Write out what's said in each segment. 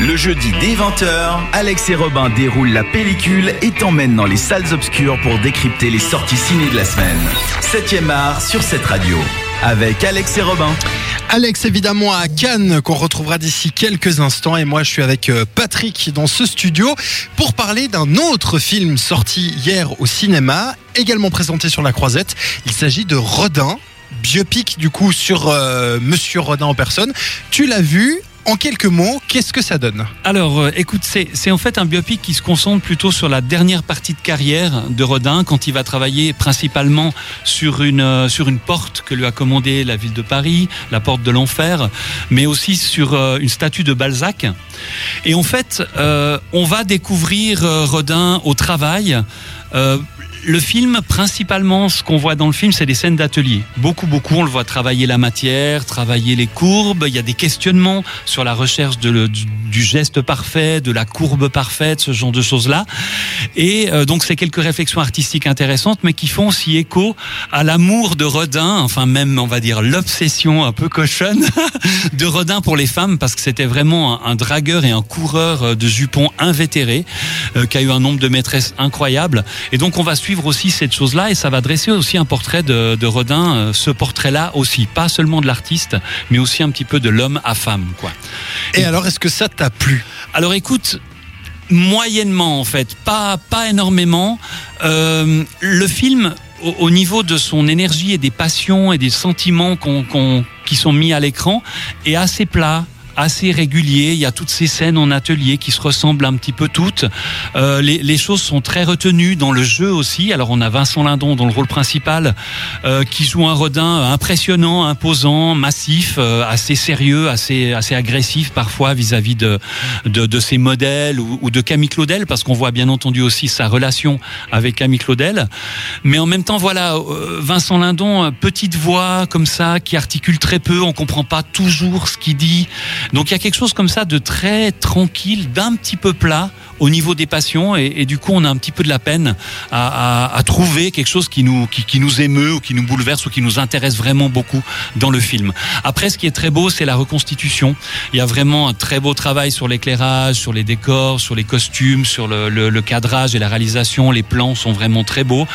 Le jeudi dès 20h, Alex et Robin déroulent la pellicule et t'emmènent dans les salles obscures pour décrypter les sorties ciné de la semaine. 7ème art sur cette radio. Avec Alex et Robin. Alex évidemment à Cannes qu'on retrouvera d'ici quelques instants et moi je suis avec euh, Patrick dans ce studio pour parler d'un autre film sorti hier au cinéma, également présenté sur la croisette. Il s'agit de Rodin, biopic du coup sur euh, Monsieur Rodin en personne. Tu l'as vu en quelques mots, qu'est-ce que ça donne Alors, euh, écoute, c'est en fait un biopic qui se concentre plutôt sur la dernière partie de carrière de Rodin, quand il va travailler principalement sur une, euh, porte que lui a commandée la ville de Paris, la porte de l'enfer, mais aussi sur euh, une statue de Balzac. Et en fait, on va découvrir Rodin au travail le film, principalement, ce qu'on voit dans le film, c'est des scènes d'atelier. Beaucoup, beaucoup, on le voit travailler la matière, travailler les courbes. Il y a des questionnements sur la recherche du, geste parfait, de la courbe parfaite, ce genre de choses-là. Et euh, donc, c'est quelques réflexions artistiques intéressantes, mais qui font aussi écho à l'amour de Rodin, enfin même, on va dire, l'obsession un peu cochonne de Rodin pour les femmes, parce que c'était vraiment un, dragueur et un coureur euh, de jupons invétéré, euh, qui a eu un nombre de maîtresses incroyable. Et donc, on va suivre aussi cette chose-là et ça va dresser aussi un portrait de, Rodin, euh, ce portrait-là aussi, pas seulement de l'artiste, mais aussi un petit peu de l'homme à femme, quoi. Et, alors, est-ce que ça t'a plu? Alors, écoute, moyennement en fait, pas pas énormément. Euh, le film, au, niveau de son énergie et des passions et des sentiments qu'on, qui sont mis à l'écran, est assez plat assez régulier. Il y a toutes ces scènes en atelier qui se ressemblent un petit peu toutes. Euh, les, les, choses sont très retenues dans le jeu aussi. Alors on a Vincent Lindon dans le rôle principal euh, qui joue un Rodin impressionnant, imposant, massif, euh, assez sérieux, assez assez agressif parfois vis-à-vis de, de, de ses modèles ou, ou, de Camille Claudel parce qu'on voit bien entendu aussi sa relation avec Camille Claudel. Mais en même temps voilà euh, Vincent Lindon petite voix comme ça qui articule très peu, on comprend pas toujours ce qu'il dit. Donc il y a quelque chose comme ça de très tranquille, d'un petit peu plat au niveau des passions et, du coup on a un petit peu de la peine à, trouver quelque chose qui nous qui, nous émeut ou qui nous bouleverse ou qui nous intéresse vraiment beaucoup dans le film. Après ce qui est très beau c'est la reconstitution. Il y a vraiment un très beau travail sur l'éclairage, sur les décors, sur les costumes, sur le, cadrage et la réalisation. Les plans sont vraiment très beaux.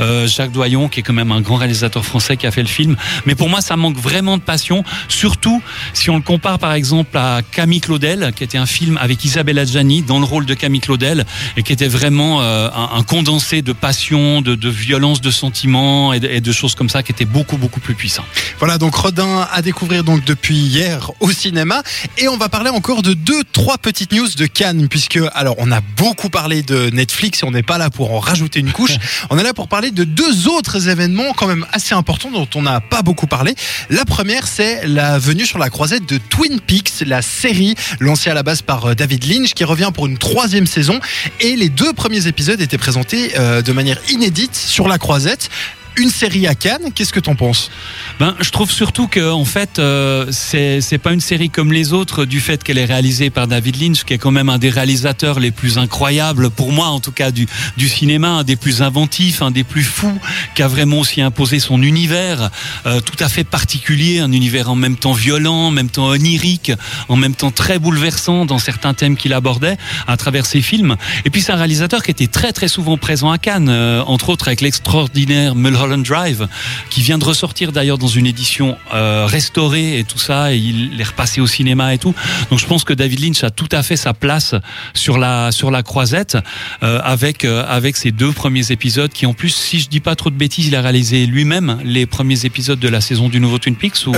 Euh, Jacques Doyon qui est quand même un grand réalisateur français qui a fait le film. Mais pour moi ça manque vraiment de passion, surtout si on le compare par exemple à Camille Claudel, qui était un film avec Isabelle Adjani dans le rôle de Camille Claudel et qui était vraiment euh, un, condensé de passion, de, violence, de sentiments et de, choses comme ça qui était beaucoup beaucoup plus puissant. Voilà donc Rodin à découvrir donc depuis hier au cinéma et on va parler encore de deux trois petites news de Cannes puisque alors on a beaucoup parlé de Netflix et on n'est pas là pour en rajouter une couche. on est là pour parler de deux autres événements quand même assez importants dont on n'a pas beaucoup parlé. La première c'est la venue sur la croisette de Twin Peaks la série lancée à la base par euh, David Lynch qui revient pour une troisième saison. Et les deux premiers épisodes étaient présentés euh, de manière inédite sur la croisette une série à Cannes. Qu'est-ce que t'en penses? Ben, je trouve surtout que en fait, euh, c'est pas une série comme les autres du fait qu'elle est réalisée par David Lynch, qui est quand même un des réalisateurs les plus incroyables pour moi, en tout cas du du cinéma, un des plus inventifs, un des plus fous, qui a vraiment aussi imposé son univers euh, tout à fait particulier, un univers en même temps violent, en même temps onirique, en même temps très bouleversant dans certains thèmes qu'il abordait à travers ses films. Et puis c'est un réalisateur qui était très très souvent présent à Cannes, euh, entre autres avec l'extraordinaire Mulholland Drive, qui vient de ressortir d'ailleurs dans une édition euh, restaurée et tout ça, et il est repassé au cinéma et tout. Donc je pense que David Lynch a tout à fait sa place sur la sur la croisette euh, avec euh, avec ses deux premiers épisodes qui en plus, si je dis pas trop de bêtises, il a réalisé lui-même les premiers épisodes de la saison du nouveau Twin Peaks. Ou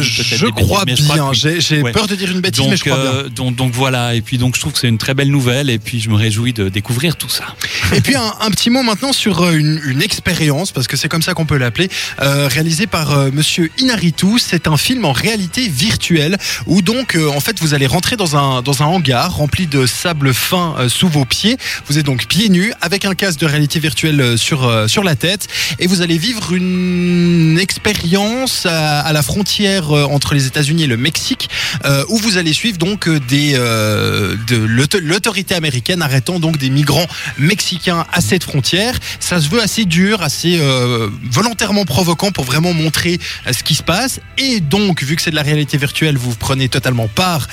je, crois bien. J'ai peur de dire une bêtise, mais je crois bien. Donc, donc, voilà. Et puis donc je trouve que c'est une très belle nouvelle et puis je me réjouis de découvrir tout ça. Et puis un, un petit mot maintenant sur une, une expérience parce que c'est comme ça qu'on peut l'appeler, euh, réalisé par euh, Monsieur Inaritu. C'est un film en réalité virtuelle où donc euh, en fait vous allez rentrer dans un dans un hangar rempli de sable fin sous vos pieds. Vous êtes donc pieds nus avec un casque de réalité virtuelle sur sur la tête et vous allez vivre une expérience à, la frontière entre les États-Unis et le Mexique où vous allez suivre donc des de l'autorité américaine arrêtant donc des migrants mexicains à cette frontière. Ça se veut assez dur, assez volontairement provoquant pour vraiment montrer euh, ce qui se passe. Et donc, vu que c'est de la réalité virtuelle, vous prenez totalement part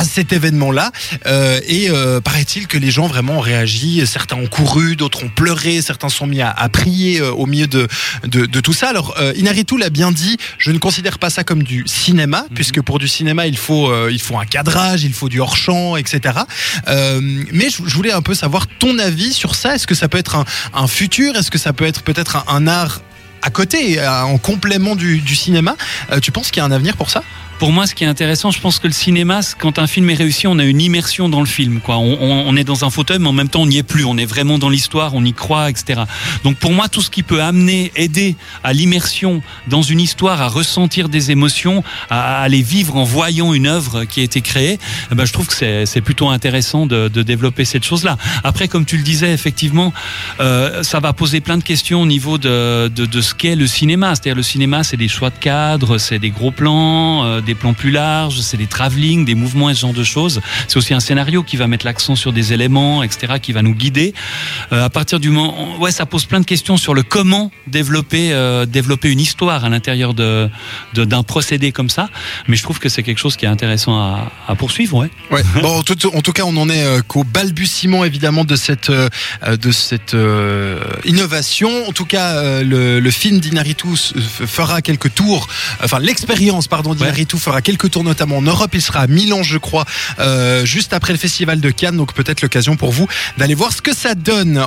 à cet événement-là. Euh, et euh, paraît-il que les gens vraiment ont réagi. Certains ont couru, d'autres ont pleuré, certains sont mis à, à prier euh, au milieu de, de, de tout ça. Alors, Inaritu l'a bien dit, je ne considère pas ça comme du cinéma, puisque pour du cinéma, il faut, il faut un cadrage, il faut du hors-champ, etc. Mais je, je voulais un peu savoir ton avis sur ça. Est-ce que ça peut être un, un futur? Est-ce que ça peut être peut-être un, un art à côté, en complément du, du cinéma? Euh, Tu penses qu'il y a un avenir pour ça? Pour moi, ce qui est intéressant, je pense que le cinéma, quand un film est réussi, on a une immersion dans le film. Quoi. On, est dans un fauteuil, mais en même temps, on n'y est plus. On est vraiment dans l'histoire, on y croit, etc. Donc pour moi, tout ce qui peut amener, aider à l'immersion dans une histoire, à ressentir des émotions, à, à les vivre en voyant une œuvre qui a été créée, eh ben, je trouve que c'est plutôt intéressant de, développer cette chose-là. Après, comme tu le disais, effectivement, euh, ça va poser plein de questions au niveau de, ce qu'est le cinéma. C'est-à-dire le cinéma, c'est des choix de cadre, c'est des gros plans, euh, plans plus larges, c'est des travelling, des mouvements et ce genre de choses. C'est aussi un scénario qui va mettre l'accent sur des éléments, etc., qui va nous guider. Euh, à partir du moment, ouais, ça pose plein de questions sur le comment développer euh, développer une histoire à l'intérieur de d'un procédé comme ça. Mais je trouve que c'est quelque chose qui est intéressant à, à poursuivre, ouais. Ouais. Bon, en tout, en tout cas, on en est euh, qu'au balbutiement évidemment de cette de cette innovation. En tout cas, le, le film d'Inaritu fera quelques tours. Enfin, l'expérience, pardon, d'Inaritu fera quelques tours, notamment en Europe. Il sera à Milan, je crois, euh, juste après le festival de Cannes. Donc peut-être l'occasion pour vous d'aller voir ce que ça donne.